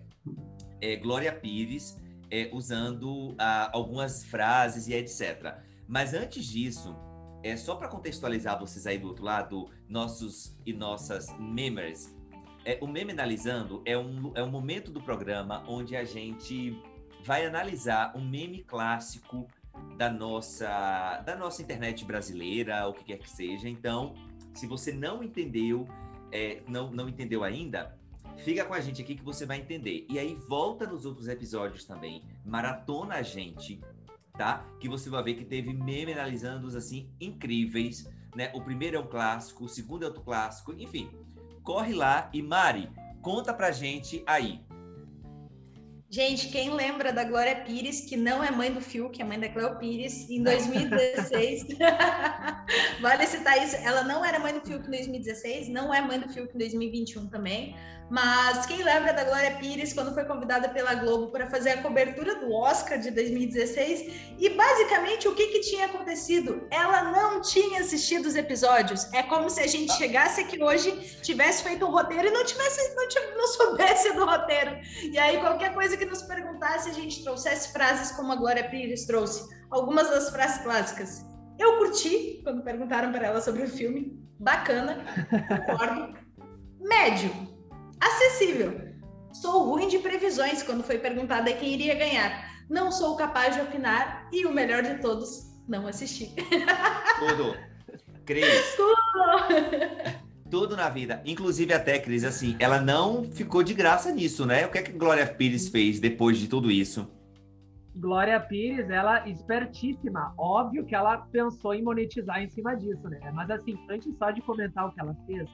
é Glória Pires é, usando algumas frases e etc. Mas antes disso, é só para contextualizar vocês aí do outro lado, nossos e nossas memers. É, o Meme Analisando é um, é um momento do programa onde a gente vai analisar um meme clássico da nossa, da nossa internet brasileira, o que quer que seja. Então, se você não entendeu, é, não, não entendeu ainda, fica com a gente aqui que você vai entender. E aí volta nos outros episódios também, maratona a gente tá? Que você vai ver que teve meme analisando assim incríveis, né? O primeiro é um clássico, o segundo é outro clássico, enfim. Corre lá e Mari, conta pra gente aí. Gente, quem lembra da Glória Pires, que não é mãe do Fiuk, é mãe da Cleo Pires, em 2016. vale citar isso. Ela não era mãe do Fiuk em 2016, não é mãe do Fiuk em 2021 também. Mas quem lembra da Glória Pires quando foi convidada pela Globo para fazer a cobertura do Oscar de 2016? E basicamente o que, que tinha acontecido? Ela não tinha assistido os episódios. É como se a gente chegasse aqui hoje, tivesse feito um roteiro e não tivesse, não, tivesse, não soubesse do roteiro. E aí qualquer coisa que nos perguntasse, a gente trouxesse frases como a Glória Pires trouxe. Algumas das frases clássicas. Eu curti quando perguntaram para ela sobre o filme. Bacana, concordo. Médio, acessível. Sou ruim de previsões quando foi perguntada quem iria ganhar. Não sou capaz de opinar e o melhor de todos, não assisti. Tudo. Cris. Tudo. Tudo na vida. Inclusive até, Cris, assim, ela não ficou de graça nisso, né? O que é que Glória Pires fez depois de tudo isso? Glória Pires, ela espertíssima. Óbvio que ela pensou em monetizar em cima disso, né? Mas assim, antes só de comentar o que ela fez,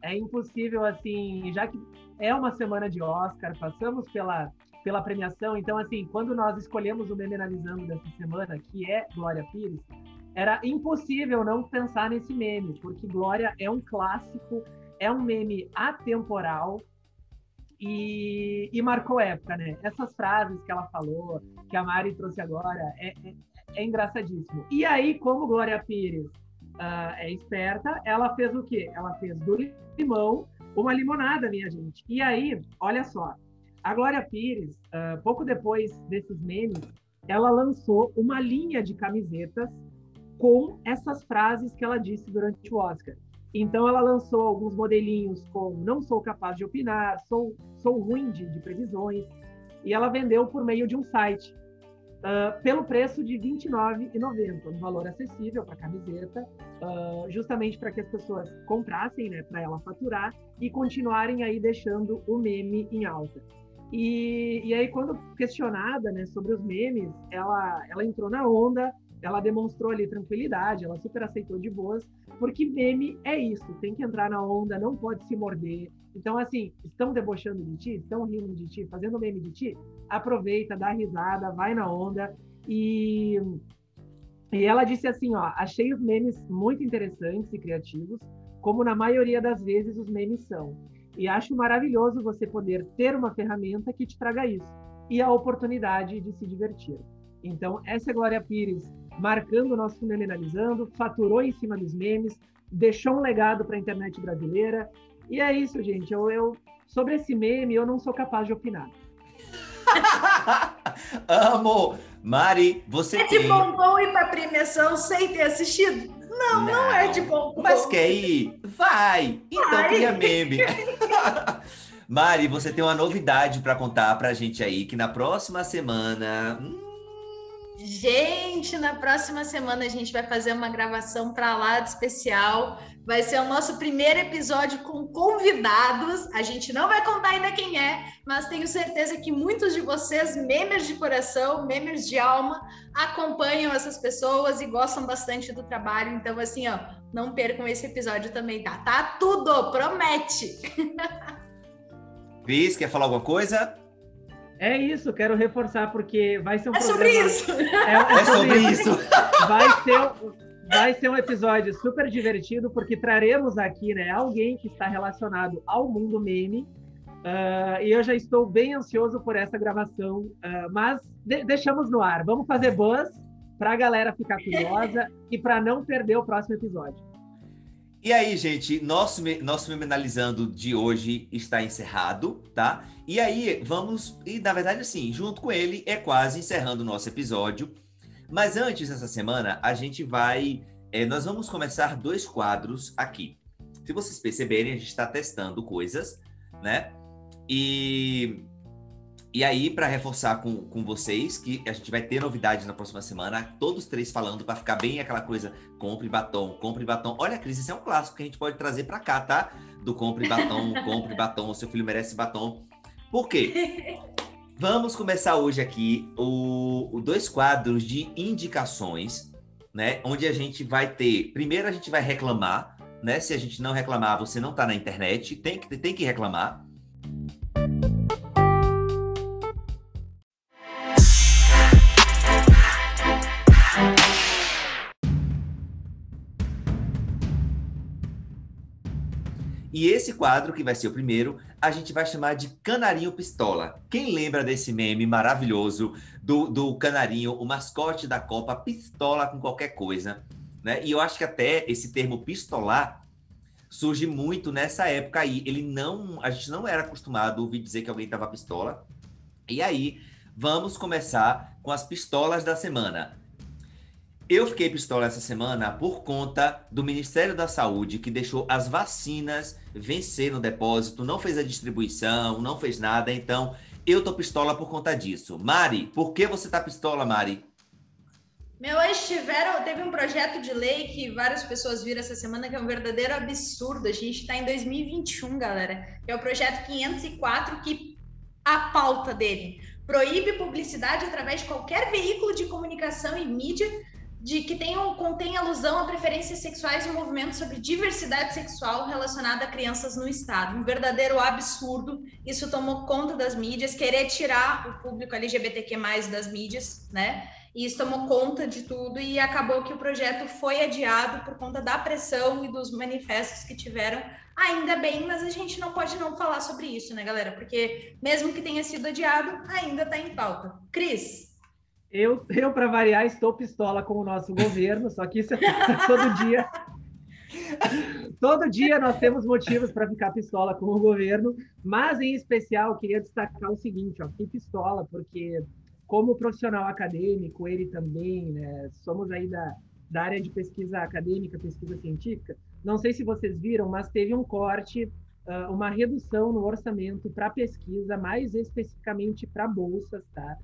é impossível, assim, já que é uma semana de Oscar, passamos pela, pela premiação, então, assim, quando nós escolhemos o meme analisando dessa semana, que é Glória Pires, era impossível não pensar nesse meme, porque Glória é um clássico, é um meme atemporal e, e marcou época, né? Essas frases que ela falou, que a Mari trouxe agora, é, é, é engraçadíssimo. E aí, como Glória Pires uh, é esperta, ela fez o quê? Ela fez do limão uma limonada, minha gente. E aí, olha só, a Glória Pires, uh, pouco depois desses memes, ela lançou uma linha de camisetas com essas frases que ela disse durante o Oscar. Então, ela lançou alguns modelinhos com não sou capaz de opinar, sou, sou ruim de, de previsões, e ela vendeu por meio de um site uh, pelo preço de R$ 29,90, um valor acessível para camiseta, uh, justamente para que as pessoas comprassem, né, para ela faturar e continuarem aí deixando o meme em alta. E, e aí, quando questionada né, sobre os memes, ela, ela entrou na onda, ela demonstrou ali tranquilidade, ela super aceitou de boas, porque meme é isso, tem que entrar na onda, não pode se morder. Então, assim, estão debochando de ti, estão rindo de ti, fazendo meme de ti, aproveita, dá risada, vai na onda. E, e ela disse assim, ó, achei os memes muito interessantes e criativos, como na maioria das vezes os memes são. E acho maravilhoso você poder ter uma ferramenta que te traga isso e a oportunidade de se divertir. Então, essa é Glória Pires marcando o nosso analisando, faturou em cima dos memes, deixou um legado para a internet brasileira. E é isso, gente. Eu, eu, sobre esse meme, eu não sou capaz de opinar. Amo! Mari, você é tem... É de bom bom ir para premiação sem ter assistido? Não, não, não é de bom bom. Mas quer ir? Vai! Então Vai. cria meme. Mari, você tem uma novidade para contar para a gente aí, que na próxima semana... Hum, Gente, na próxima semana a gente vai fazer uma gravação para lá de especial. Vai ser o nosso primeiro episódio com convidados. A gente não vai contar ainda quem é, mas tenho certeza que muitos de vocês, membros de coração, membros de alma, acompanham essas pessoas e gostam bastante do trabalho. Então, assim, ó, não percam esse episódio também, tá? Tá tudo, promete! Cris, quer falar alguma coisa? É isso, quero reforçar, porque vai ser um é programa... Sobre isso. É, é, é sobre, isso! Vai ser, vai ser um episódio super divertido, porque traremos aqui né, alguém que está relacionado ao mundo meme. Uh, e eu já estou bem ansioso por essa gravação, uh, mas de deixamos no ar. Vamos fazer buzz para a galera ficar curiosa e para não perder o próximo episódio. E aí, gente, nosso, nosso Meme Analisando de hoje está encerrado, tá? E aí, vamos. E na verdade, assim, junto com ele, é quase encerrando o nosso episódio. Mas antes dessa semana, a gente vai. É, nós vamos começar dois quadros aqui. Se vocês perceberem, a gente está testando coisas, né? E e aí, para reforçar com, com vocês, que a gente vai ter novidades na próxima semana, todos três falando, para ficar bem aquela coisa: compre batom, compre batom. Olha, Cris, isso é um clássico que a gente pode trazer para cá, tá? Do compre batom, compre batom, o seu filho merece batom. Por quê? Vamos começar hoje aqui o, o dois quadros de indicações, né? Onde a gente vai ter. Primeiro, a gente vai reclamar, né? Se a gente não reclamar, você não tá na internet, tem que, tem que reclamar. E esse quadro, que vai ser o primeiro, a gente vai chamar de Canarinho Pistola. Quem lembra desse meme maravilhoso do, do Canarinho, o mascote da Copa, pistola com qualquer coisa? Né? E eu acho que até esse termo pistolar surge muito nessa época aí. Ele não, a gente não era acostumado a ouvir dizer que alguém estava pistola. E aí, vamos começar com as pistolas da semana. Eu fiquei pistola essa semana por conta do Ministério da Saúde, que deixou as vacinas vencer no depósito, não fez a distribuição, não fez nada. Então, eu tô pistola por conta disso. Mari, por que você tá pistola, Mari? Meu, hoje tiveram, teve um projeto de lei que várias pessoas viram essa semana que é um verdadeiro absurdo. A gente está em 2021, galera. É o projeto 504 que a pauta dele proíbe publicidade através de qualquer veículo de comunicação e mídia de que tenham, contém alusão a preferências sexuais e movimentos sobre diversidade sexual relacionada a crianças no Estado. Um verdadeiro absurdo. Isso tomou conta das mídias, querer tirar o público LGBTQ+, das mídias, né? E isso tomou conta de tudo e acabou que o projeto foi adiado por conta da pressão e dos manifestos que tiveram. Ainda bem, mas a gente não pode não falar sobre isso, né, galera? Porque mesmo que tenha sido adiado, ainda está em pauta. Cris, eu, eu para variar, estou pistola com o nosso governo, só que isso é todo dia. Todo dia nós temos motivos para ficar pistola com o governo, mas em especial queria destacar o seguinte, ó, pistola porque como profissional acadêmico, ele também, né, somos aí da, da área de pesquisa acadêmica, pesquisa científica. Não sei se vocês viram, mas teve um corte, uma redução no orçamento para pesquisa, mais especificamente para bolsas, tá?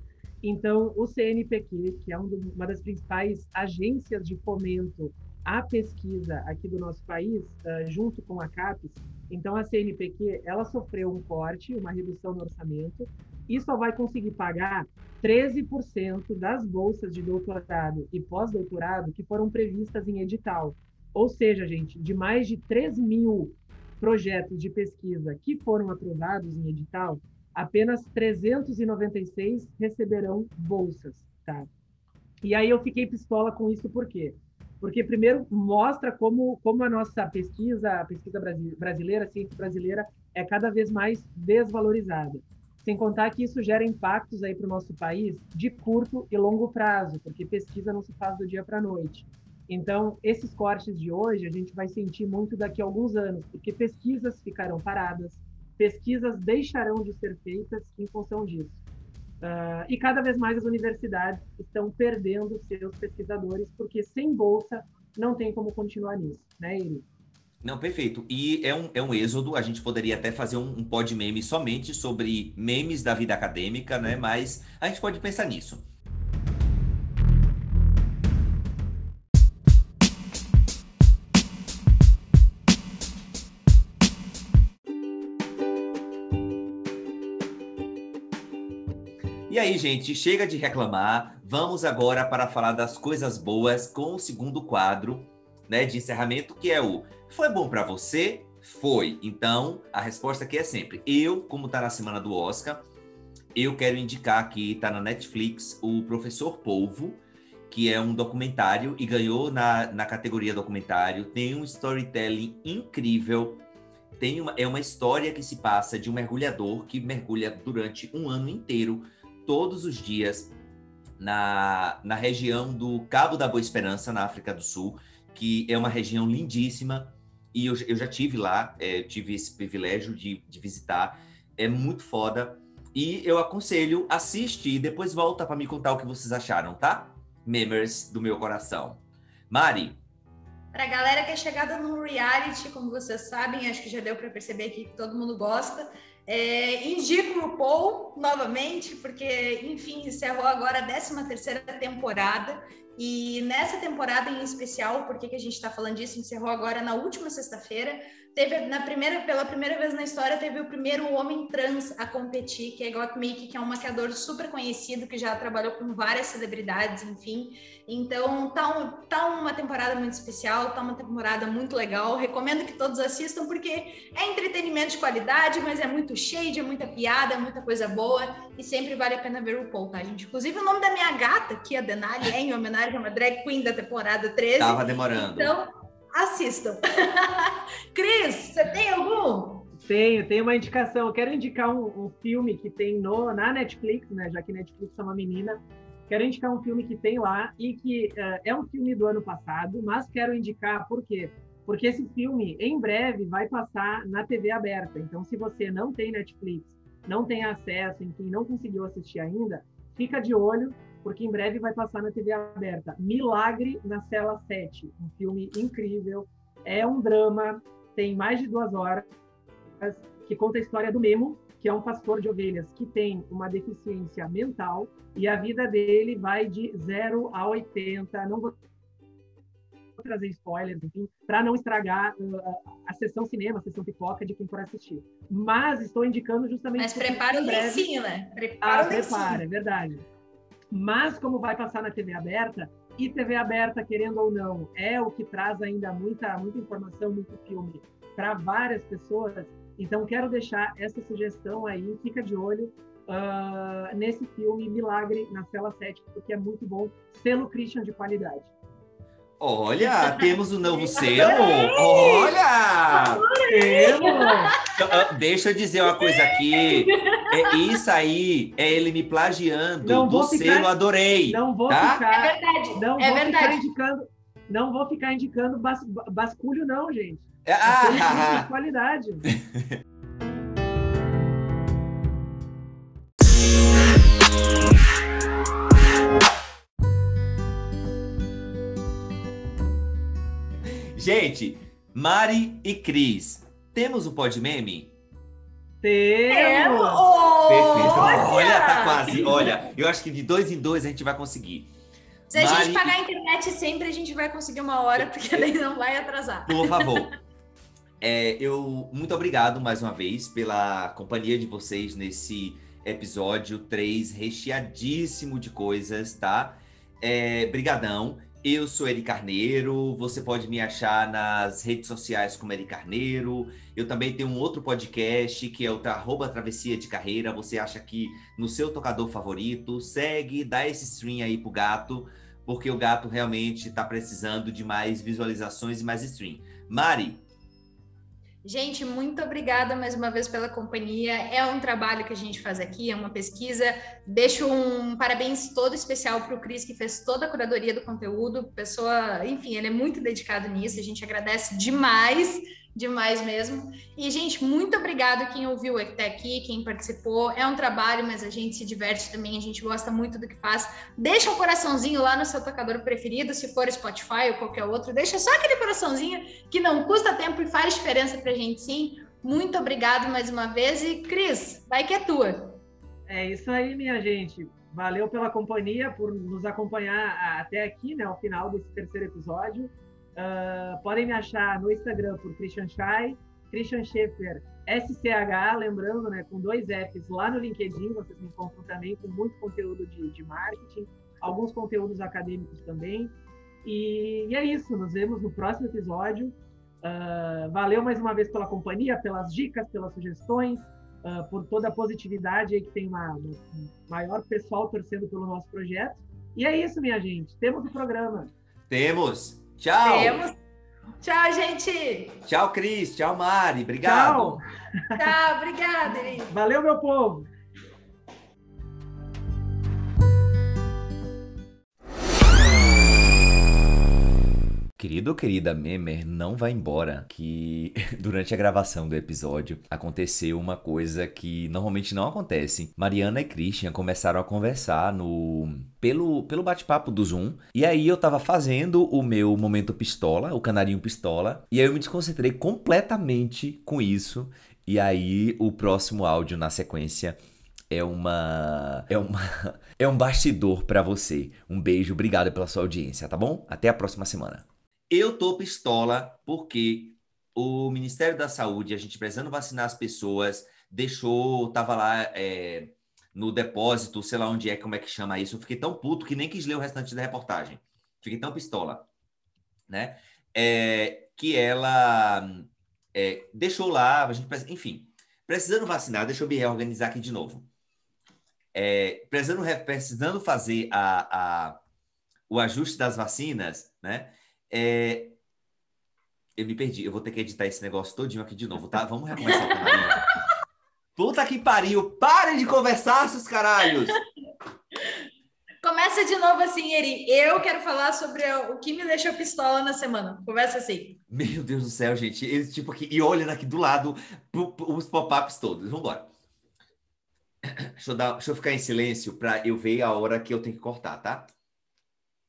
Então, o CNPq, que é uma das principais agências de fomento à pesquisa aqui do nosso país, uh, junto com a CAPES, então a CNPq, ela sofreu um corte, uma redução no orçamento, e só vai conseguir pagar 13% das bolsas de doutorado e pós-doutorado que foram previstas em edital. Ou seja, gente, de mais de 3 mil projetos de pesquisa que foram aprovados em edital, apenas 396 receberão bolsas, tá? E aí eu fiquei pistola com isso por quê? Porque primeiro mostra como como a nossa pesquisa, a pesquisa brasileira, a ciência brasileira é cada vez mais desvalorizada. Sem contar que isso gera impactos aí para o nosso país de curto e longo prazo, porque pesquisa não se faz do dia para a noite. Então, esses cortes de hoje a gente vai sentir muito daqui a alguns anos, porque pesquisas ficarão paradas, pesquisas deixarão de ser feitas em função disso. Uh, e cada vez mais as universidades estão perdendo seus pesquisadores, porque sem bolsa não tem como continuar nisso, né, Eri? Não, perfeito. E é um, é um êxodo, a gente poderia até fazer um, um pod meme somente sobre memes da vida acadêmica, né? Mas a gente pode pensar nisso. Aí, gente, chega de reclamar. Vamos agora para falar das coisas boas com o segundo quadro, né, de encerramento, que é o Foi bom para você? Foi. Então, a resposta aqui é sempre: eu, como tá na semana do Oscar, eu quero indicar que tá na Netflix o Professor Polvo, que é um documentário e ganhou na, na categoria documentário. Tem um storytelling incrível. Tem uma, é uma história que se passa de um mergulhador que mergulha durante um ano inteiro todos os dias na, na região do Cabo da Boa Esperança, na África do Sul, que é uma região lindíssima. E eu, eu já tive lá, é, tive esse privilégio de, de visitar. É muito foda. E eu aconselho, assiste e depois volta para me contar o que vocês acharam, tá? Memers do meu coração. Mari. Para a galera que é chegada no reality, como vocês sabem, acho que já deu para perceber que todo mundo gosta. É, indico o Paul novamente, porque, enfim, encerrou agora a 13 terceira temporada. E nessa temporada em especial, por que a gente está falando disso? Encerrou agora na última sexta-feira teve na primeira, pela primeira vez na história, teve o primeiro homem trans a competir, que é Gottmik, que é um maquiador super conhecido, que já trabalhou com várias celebridades, enfim. Então, tá, um, tá uma temporada muito especial, tá uma temporada muito legal. Recomendo que todos assistam, porque é entretenimento de qualidade, mas é muito cheio, é muita piada, é muita coisa boa, e sempre vale a pena ver o Paul, tá, gente? Inclusive, o nome da minha gata, que é a Denali, é em homenagem a uma drag queen da temporada 13. Tava demorando. Então, assistam. Cris, você tem algum? Tenho, tenho uma indicação. Eu quero indicar um, um, filme que tem no, na Netflix, né? Já que Netflix é uma menina. Quero indicar um filme que tem lá e que uh, é um filme do ano passado, mas quero indicar por quê? Porque esse filme, em breve, vai passar na TV aberta. Então, se você não tem Netflix, não tem acesso, enfim, não conseguiu assistir ainda, fica de olho, porque em breve vai passar na TV aberta. Milagre na Cela 7, um filme incrível. É um drama, tem mais de duas horas, que conta a história do Memo, que é um pastor de ovelhas que tem uma deficiência mental e a vida dele vai de 0 a 80. Não vou trazer spoilers, enfim, para não estragar uh, a sessão cinema, a sessão pipoca de quem for assistir. Mas estou indicando justamente. Mas prepara o lencinho, né? Prepara ah, prepara, é verdade. Mas como vai passar na TV aberta, e TV aberta, querendo ou não, é o que traz ainda muita, muita informação, muito filme para várias pessoas. Então, quero deixar essa sugestão aí, fica de olho uh, nesse filme Milagre na Cela 7, porque é muito bom, selo Christian de qualidade. Olha, temos o um novo selo. Olha! Então, ah, deixa eu dizer uma coisa aqui. É, isso aí é ele me plagiando não do ficar, selo Adorei. Não vou tá? ficar. É verdade. Não é vou verdade. ficar indicando. Não vou ficar indicando bas, basculho, não, gente. É, ah, de qualidade. Gente, Mari e Cris, temos o Pod Meme? Temos! Perfeito. Olha, tá quase. Olha, eu acho que de dois em dois a gente vai conseguir. Se a Mari... gente pagar a internet sempre, a gente vai conseguir uma hora, porque daí não vai atrasar. Por favor. É, eu muito obrigado mais uma vez pela companhia de vocês nesse episódio 3, recheadíssimo de coisas, tá? É, brigadão. Eu sou Eri Carneiro, você pode me achar nas redes sociais como Eri Carneiro. Eu também tenho um outro podcast que é o arroba Travessia de Carreira. Você acha aqui no seu tocador favorito. Segue, dá esse stream aí pro gato, porque o gato realmente está precisando de mais visualizações e mais stream. Mari, Gente, muito obrigada mais uma vez pela companhia. É um trabalho que a gente faz aqui, é uma pesquisa. Deixo um parabéns todo especial para o Cris, que fez toda a curadoria do conteúdo. Pessoa, enfim, ele é muito dedicado nisso. A gente agradece demais demais mesmo. E, gente, muito obrigado quem ouviu até aqui, quem participou. É um trabalho, mas a gente se diverte também, a gente gosta muito do que faz. Deixa um coraçãozinho lá no seu tocador preferido, se for Spotify ou qualquer outro. Deixa só aquele coraçãozinho que não custa tempo e faz diferença pra gente sim. Muito obrigado mais uma vez e Cris, vai que é tua. É isso aí, minha gente. Valeu pela companhia, por nos acompanhar até aqui, né, ao final desse terceiro episódio. Uh, podem me achar no Instagram por Christian Schai, Christian Schaefer SCH, lembrando, né, com dois Fs lá no LinkedIn, vocês me encontram também com muito conteúdo de, de marketing, alguns conteúdos acadêmicos também. E, e, é isso, nos vemos no próximo episódio. Uh, valeu mais uma vez pela companhia, pelas dicas, pelas sugestões, uh, por toda a positividade que tem uma, um maior pessoal torcendo pelo nosso projeto. E é isso, minha gente. Temos o programa. Temos. Tchau. Temos. Tchau, gente. Tchau, Cris. Tchau, Mari. Obrigado. Tchau, Tchau obrigada, Valeu, meu povo. Querido ou querida Memer, não vai embora. Que durante a gravação do episódio aconteceu uma coisa que normalmente não acontece. Mariana e Christian começaram a conversar no pelo, pelo bate-papo do Zoom. E aí eu tava fazendo o meu momento pistola, o canarinho pistola. E aí eu me desconcentrei completamente com isso. E aí o próximo áudio na sequência é uma é uma é um bastidor para você. Um beijo, obrigado pela sua audiência, tá bom? Até a próxima semana. Eu tô pistola porque o Ministério da Saúde, a gente precisando vacinar as pessoas, deixou, tava lá é, no depósito, sei lá onde é, como é que chama isso. Eu fiquei tão puto que nem quis ler o restante da reportagem. Fiquei tão pistola, né? É, que ela é, deixou lá, a gente, enfim, precisando vacinar, deixa eu me reorganizar aqui de novo. É, precisando, precisando fazer a, a, o ajuste das vacinas, né? É, Eu me perdi. Eu vou ter que editar esse negócio todinho aqui de novo, tá? Vamos recomeçar o camarim. Puta que pariu! Parem de conversar, seus caralhos! Começa de novo assim, Eri. Eu quero falar sobre o que me deixou pistola na semana. Começa assim. Meu Deus do céu, gente. Tipo, aqui, e olhando aqui do lado os pop-ups todos. Vamos embora. Deixa eu, dar, deixa eu ficar em silêncio para eu ver a hora que eu tenho que cortar, tá?